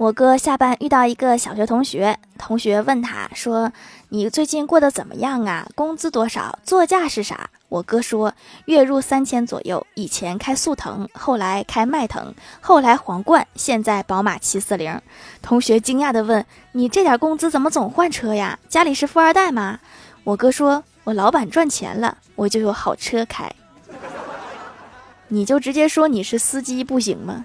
我哥下班遇到一个小学同学，同学问他说：‘你最近过得怎么样啊？工资多少？座驾是啥？’我哥说：‘月入三千左右，以前开速腾，后来开迈腾，后来皇冠，现在宝马七四零。’同学惊讶地问：‘你这点工资怎么总换车呀？家里是富二代吗？’我哥说：‘我老板赚钱了，我就有好车开。’你就直接说：‘你是司机不行吗？’